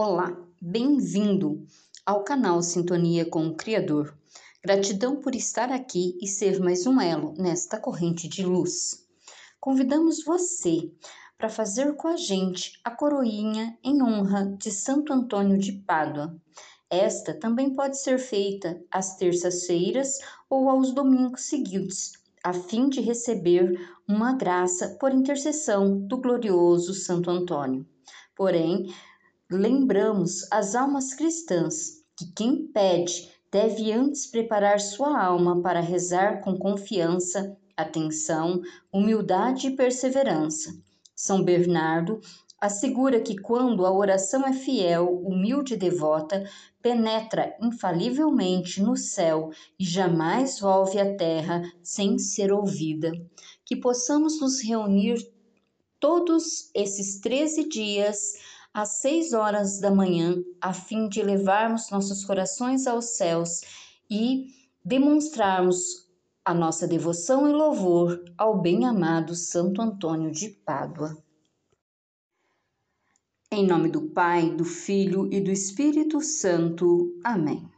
Olá, bem-vindo ao canal Sintonia com o Criador. Gratidão por estar aqui e ser mais um elo nesta corrente de luz. Convidamos você para fazer com a gente a coroinha em honra de Santo Antônio de Pádua. Esta também pode ser feita às terças-feiras ou aos domingos seguidos, a fim de receber uma graça por intercessão do glorioso Santo Antônio. Porém, lembramos as almas cristãs que quem pede deve antes preparar sua alma para rezar com confiança, atenção, humildade e perseverança. São Bernardo assegura que quando a oração é fiel, humilde e devota, penetra infalivelmente no céu e jamais volve à terra sem ser ouvida. Que possamos nos reunir todos esses 13 dias às seis horas da manhã, a fim de levarmos nossos corações aos céus e demonstrarmos a nossa devoção e louvor ao bem-amado Santo Antônio de Pádua. Em nome do Pai, do Filho e do Espírito Santo. Amém.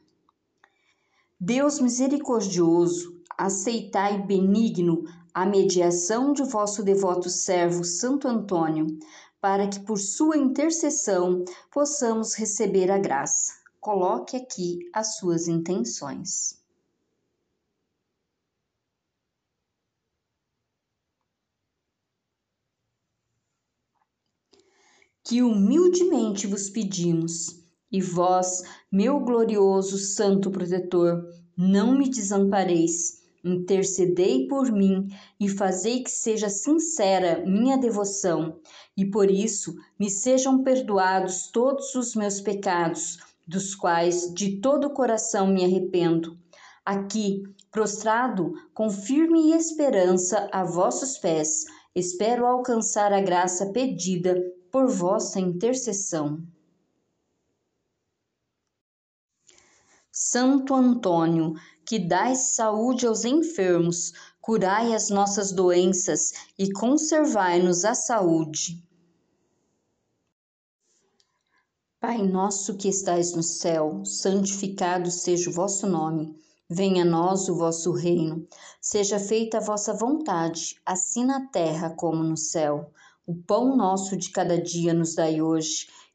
Deus misericordioso, aceitai benigno a mediação de vosso devoto servo Santo Antônio para que por sua intercessão possamos receber a graça. Coloque aqui as suas intenções. Que humildemente vos pedimos, e vós, meu glorioso Santo Protetor, não me desampareis Intercedei por mim e fazei que seja sincera minha devoção, e por isso me sejam perdoados todos os meus pecados, dos quais de todo o coração me arrependo. Aqui, prostrado, com firme esperança a vossos pés, espero alcançar a graça pedida por vossa intercessão. Santo Antônio, que dais saúde aos enfermos, curai as nossas doenças e conservai-nos a saúde. Pai nosso que estais no céu, santificado seja o vosso nome. Venha a nós o vosso reino. Seja feita a vossa vontade, assim na terra como no céu. O pão nosso de cada dia nos dai hoje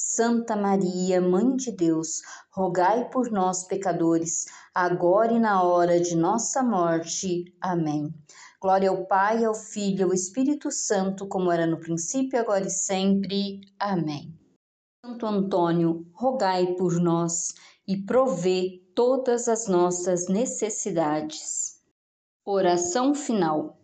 Santa Maria, Mãe de Deus, rogai por nós, pecadores, agora e na hora de nossa morte. Amém. Glória ao Pai, ao Filho e ao Espírito Santo, como era no princípio, agora e sempre. Amém. Santo Antônio, rogai por nós e provê todas as nossas necessidades. Oração final.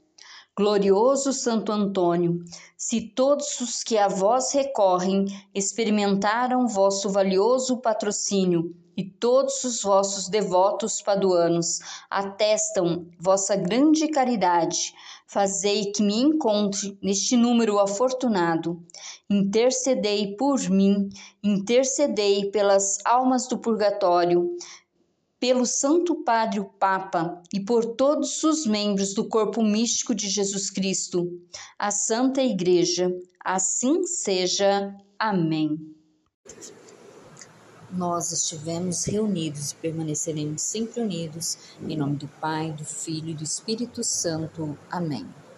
Glorioso Santo Antônio, se todos os que a vós recorrem experimentaram vosso valioso patrocínio e todos os vossos devotos paduanos atestam vossa grande caridade, fazei que me encontre neste número afortunado. Intercedei por mim, intercedei pelas almas do purgatório, pelo Santo Padre o Papa e por todos os membros do corpo místico de Jesus Cristo, a Santa Igreja. Assim seja. Amém. Nós estivemos reunidos e permaneceremos sempre unidos, em nome do Pai, do Filho e do Espírito Santo. Amém.